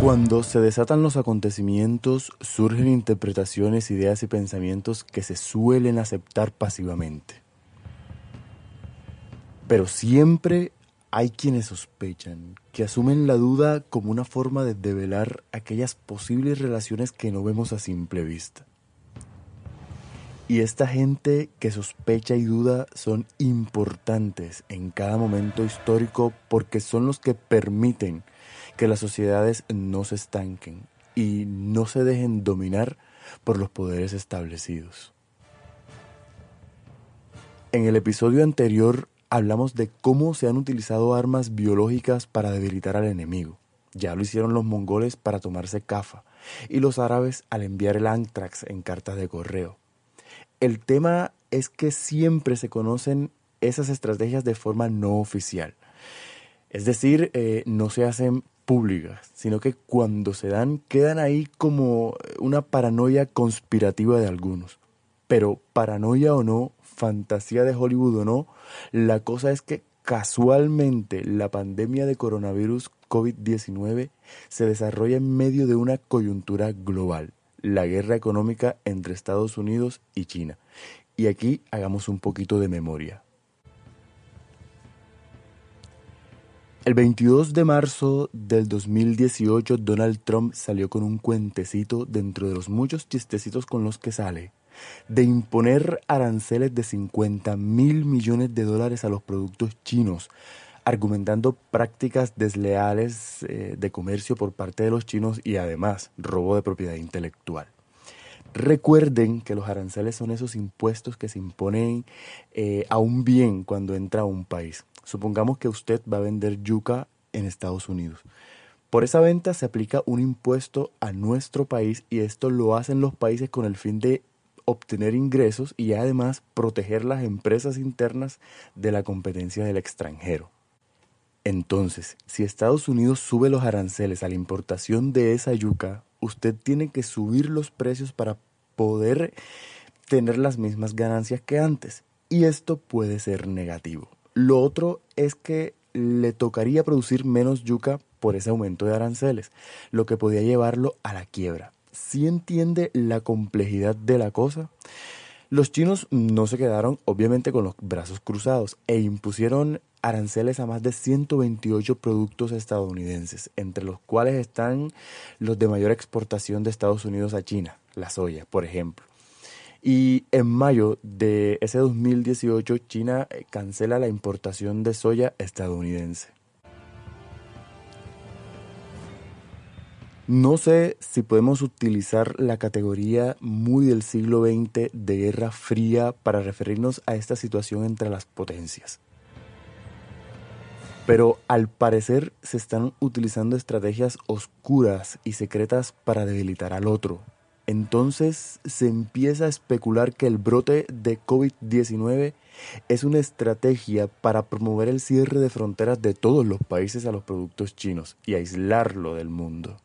Cuando se desatan los acontecimientos, surgen interpretaciones, ideas y pensamientos que se suelen aceptar pasivamente. Pero siempre hay quienes sospechan, que asumen la duda como una forma de develar aquellas posibles relaciones que no vemos a simple vista. Y esta gente que sospecha y duda son importantes en cada momento histórico porque son los que permiten que las sociedades no se estanquen y no se dejen dominar por los poderes establecidos. En el episodio anterior hablamos de cómo se han utilizado armas biológicas para debilitar al enemigo. Ya lo hicieron los mongoles para tomarse Cafa y los árabes al enviar el antrax en cartas de correo. El tema es que siempre se conocen esas estrategias de forma no oficial. Es decir, eh, no se hacen públicas, sino que cuando se dan quedan ahí como una paranoia conspirativa de algunos. Pero paranoia o no, fantasía de Hollywood o no, la cosa es que casualmente la pandemia de coronavirus COVID-19 se desarrolla en medio de una coyuntura global, la guerra económica entre Estados Unidos y China. Y aquí hagamos un poquito de memoria. El 22 de marzo del 2018 Donald Trump salió con un cuentecito dentro de los muchos chistecitos con los que sale de imponer aranceles de 50 mil millones de dólares a los productos chinos, argumentando prácticas desleales eh, de comercio por parte de los chinos y además robo de propiedad intelectual. Recuerden que los aranceles son esos impuestos que se imponen eh, a un bien cuando entra a un país. Supongamos que usted va a vender yuca en Estados Unidos. Por esa venta se aplica un impuesto a nuestro país y esto lo hacen los países con el fin de obtener ingresos y además proteger las empresas internas de la competencia del extranjero. Entonces, si Estados Unidos sube los aranceles a la importación de esa yuca, usted tiene que subir los precios para poder tener las mismas ganancias que antes. Y esto puede ser negativo. Lo otro es que le tocaría producir menos yuca por ese aumento de aranceles, lo que podía llevarlo a la quiebra. Si entiende la complejidad de la cosa? Los chinos no se quedaron obviamente con los brazos cruzados e impusieron aranceles a más de 128 productos estadounidenses, entre los cuales están los de mayor exportación de Estados Unidos a China, la soya, por ejemplo. Y en mayo de ese 2018 China eh, cancela la importación de soya estadounidense. No sé si podemos utilizar la categoría muy del siglo XX de Guerra Fría para referirnos a esta situación entre las potencias. Pero al parecer se están utilizando estrategias oscuras y secretas para debilitar al otro, entonces se empieza a especular que el brote de COVID-19 es una estrategia para promover el cierre de fronteras de todos los países a los productos chinos y aislarlo del mundo.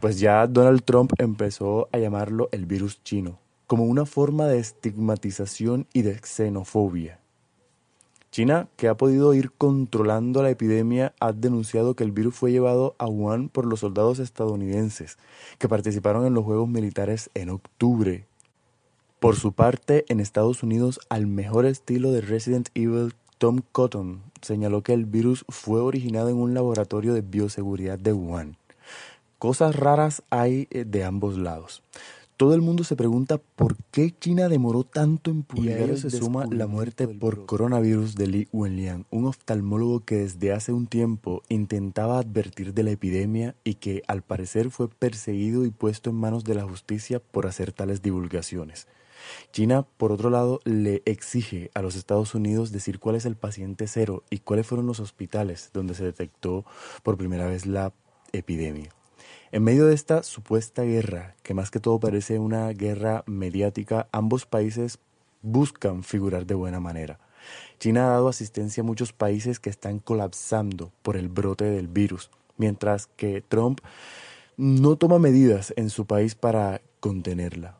Pues ya Donald Trump empezó a llamarlo el virus chino, como una forma de estigmatización y de xenofobia. China, que ha podido ir controlando la epidemia, ha denunciado que el virus fue llevado a Wuhan por los soldados estadounidenses que participaron en los Juegos Militares en octubre. Por su parte, en Estados Unidos, al mejor estilo de Resident Evil, Tom Cotton señaló que el virus fue originado en un laboratorio de bioseguridad de Wuhan. Cosas raras hay eh, de ambos lados. Todo el mundo se pregunta por qué China demoró tanto en publicar. Y a se suma la muerte por coronavirus de Li Wenliang, un oftalmólogo que desde hace un tiempo intentaba advertir de la epidemia y que al parecer fue perseguido y puesto en manos de la justicia por hacer tales divulgaciones. China, por otro lado, le exige a los Estados Unidos decir cuál es el paciente cero y cuáles fueron los hospitales donde se detectó por primera vez la epidemia. En medio de esta supuesta guerra, que más que todo parece una guerra mediática, ambos países buscan figurar de buena manera. China ha dado asistencia a muchos países que están colapsando por el brote del virus, mientras que Trump no toma medidas en su país para contenerla.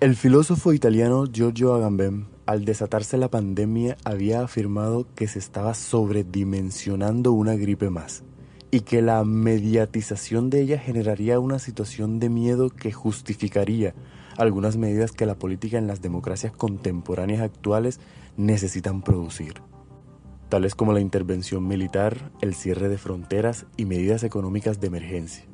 El filósofo italiano Giorgio Agamben, al desatarse la pandemia, había afirmado que se estaba sobredimensionando una gripe más y que la mediatización de ella generaría una situación de miedo que justificaría algunas medidas que la política en las democracias contemporáneas actuales necesitan producir, tales como la intervención militar, el cierre de fronteras y medidas económicas de emergencia.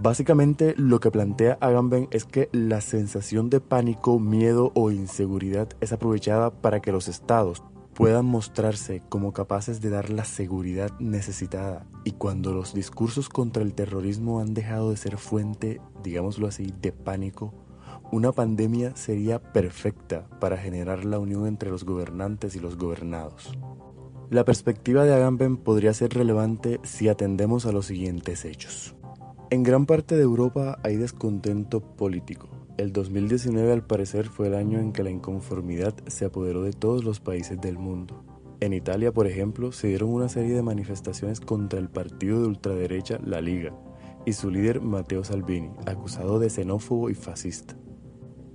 Básicamente lo que plantea Agamben es que la sensación de pánico, miedo o inseguridad es aprovechada para que los estados puedan mostrarse como capaces de dar la seguridad necesitada y cuando los discursos contra el terrorismo han dejado de ser fuente, digámoslo así, de pánico, una pandemia sería perfecta para generar la unión entre los gobernantes y los gobernados. La perspectiva de Agamben podría ser relevante si atendemos a los siguientes hechos. En gran parte de Europa hay descontento político. El 2019 al parecer fue el año en que la inconformidad se apoderó de todos los países del mundo. En Italia, por ejemplo, se dieron una serie de manifestaciones contra el partido de ultraderecha La Liga y su líder Matteo Salvini, acusado de xenófobo y fascista.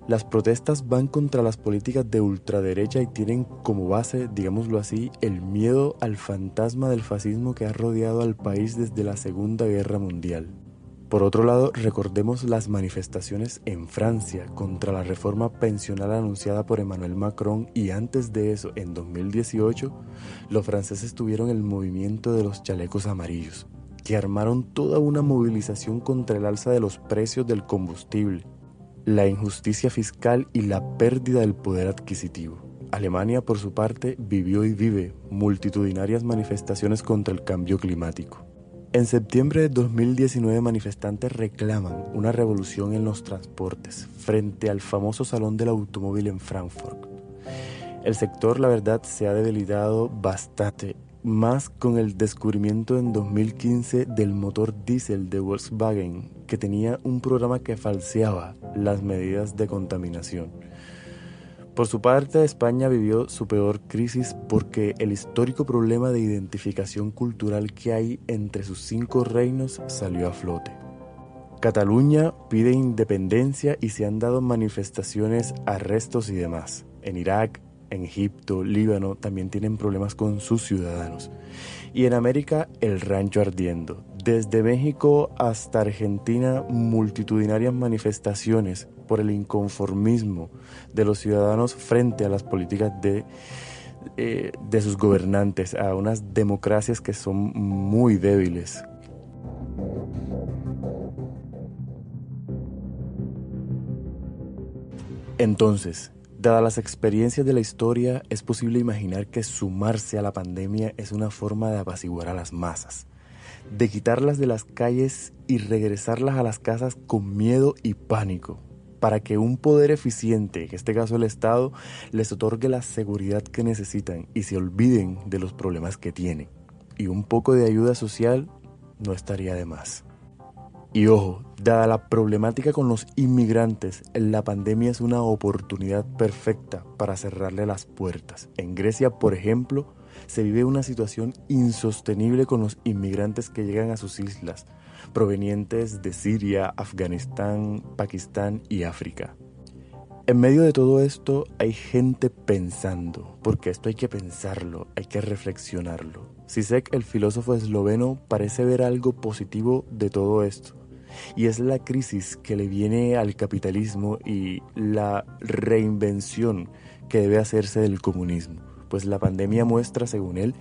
Las protestas van contra las políticas de ultraderecha y tienen como base, digámoslo así, el miedo al fantasma del fascismo que ha rodeado al país desde la Segunda Guerra Mundial. Por otro lado, recordemos las manifestaciones en Francia contra la reforma pensional anunciada por Emmanuel Macron y antes de eso, en 2018, los franceses tuvieron el movimiento de los chalecos amarillos, que armaron toda una movilización contra el alza de los precios del combustible, la injusticia fiscal y la pérdida del poder adquisitivo. Alemania, por su parte, vivió y vive multitudinarias manifestaciones contra el cambio climático. En septiembre de 2019 manifestantes reclaman una revolución en los transportes frente al famoso Salón del Automóvil en Frankfurt. El sector, la verdad, se ha debilitado bastante, más con el descubrimiento en 2015 del motor diésel de Volkswagen, que tenía un programa que falseaba las medidas de contaminación. Por su parte, España vivió su peor crisis porque el histórico problema de identificación cultural que hay entre sus cinco reinos salió a flote. Cataluña pide independencia y se han dado manifestaciones, arrestos y demás. En Irak, en Egipto, Líbano también tienen problemas con sus ciudadanos. Y en América, el rancho ardiendo. Desde México hasta Argentina, multitudinarias manifestaciones por el inconformismo de los ciudadanos frente a las políticas de, eh, de sus gobernantes, a unas democracias que son muy débiles. Entonces, dadas las experiencias de la historia, es posible imaginar que sumarse a la pandemia es una forma de apaciguar a las masas, de quitarlas de las calles y regresarlas a las casas con miedo y pánico, para que un poder eficiente, en este caso el Estado, les otorgue la seguridad que necesitan y se olviden de los problemas que tienen. Y un poco de ayuda social no estaría de más. Y ojo, dada la problemática con los inmigrantes, la pandemia es una oportunidad perfecta para cerrarle las puertas. En Grecia, por ejemplo, se vive una situación insostenible con los inmigrantes que llegan a sus islas, provenientes de Siria, Afganistán, Pakistán y África. En medio de todo esto hay gente pensando, porque esto hay que pensarlo, hay que reflexionarlo. Sisek, el filósofo esloveno, parece ver algo positivo de todo esto, y es la crisis que le viene al capitalismo y la reinvención que debe hacerse del comunismo, pues la pandemia muestra, según él,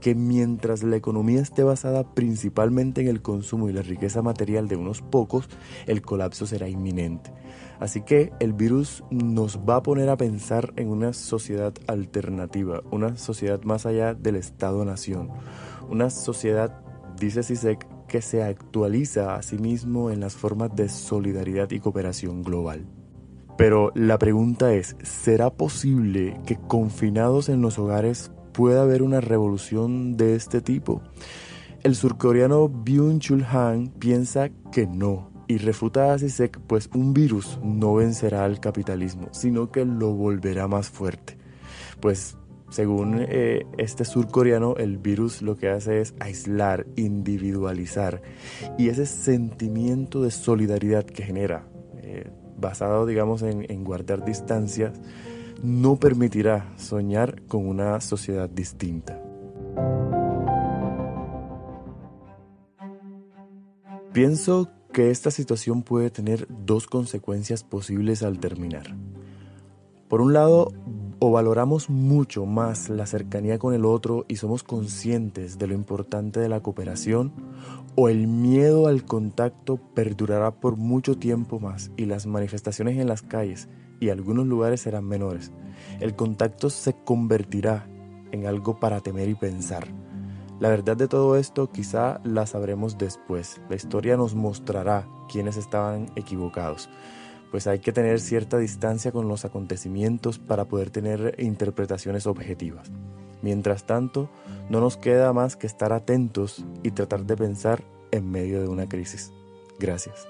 que mientras la economía esté basada principalmente en el consumo y la riqueza material de unos pocos, el colapso será inminente. Así que el virus nos va a poner a pensar en una sociedad alternativa, una sociedad más allá del Estado-nación, una sociedad, dice Sisek, que se actualiza a sí mismo en las formas de solidaridad y cooperación global. Pero la pregunta es, ¿será posible que confinados en los hogares puede haber una revolución de este tipo? El surcoreano Byung-Chul Han piensa que no y refuta a Sisek pues un virus no vencerá al capitalismo, sino que lo volverá más fuerte. Pues según eh, este surcoreano, el virus lo que hace es aislar, individualizar y ese sentimiento de solidaridad que genera eh, basado, digamos, en, en guardar distancias, no permitirá soñar con una sociedad distinta. Pienso que esta situación puede tener dos consecuencias posibles al terminar. Por un lado, o valoramos mucho más la cercanía con el otro y somos conscientes de lo importante de la cooperación, o el miedo al contacto perdurará por mucho tiempo más y las manifestaciones en las calles y algunos lugares serán menores. El contacto se convertirá en algo para temer y pensar. La verdad de todo esto quizá la sabremos después. La historia nos mostrará quiénes estaban equivocados. Pues hay que tener cierta distancia con los acontecimientos para poder tener interpretaciones objetivas. Mientras tanto, no nos queda más que estar atentos y tratar de pensar en medio de una crisis. Gracias.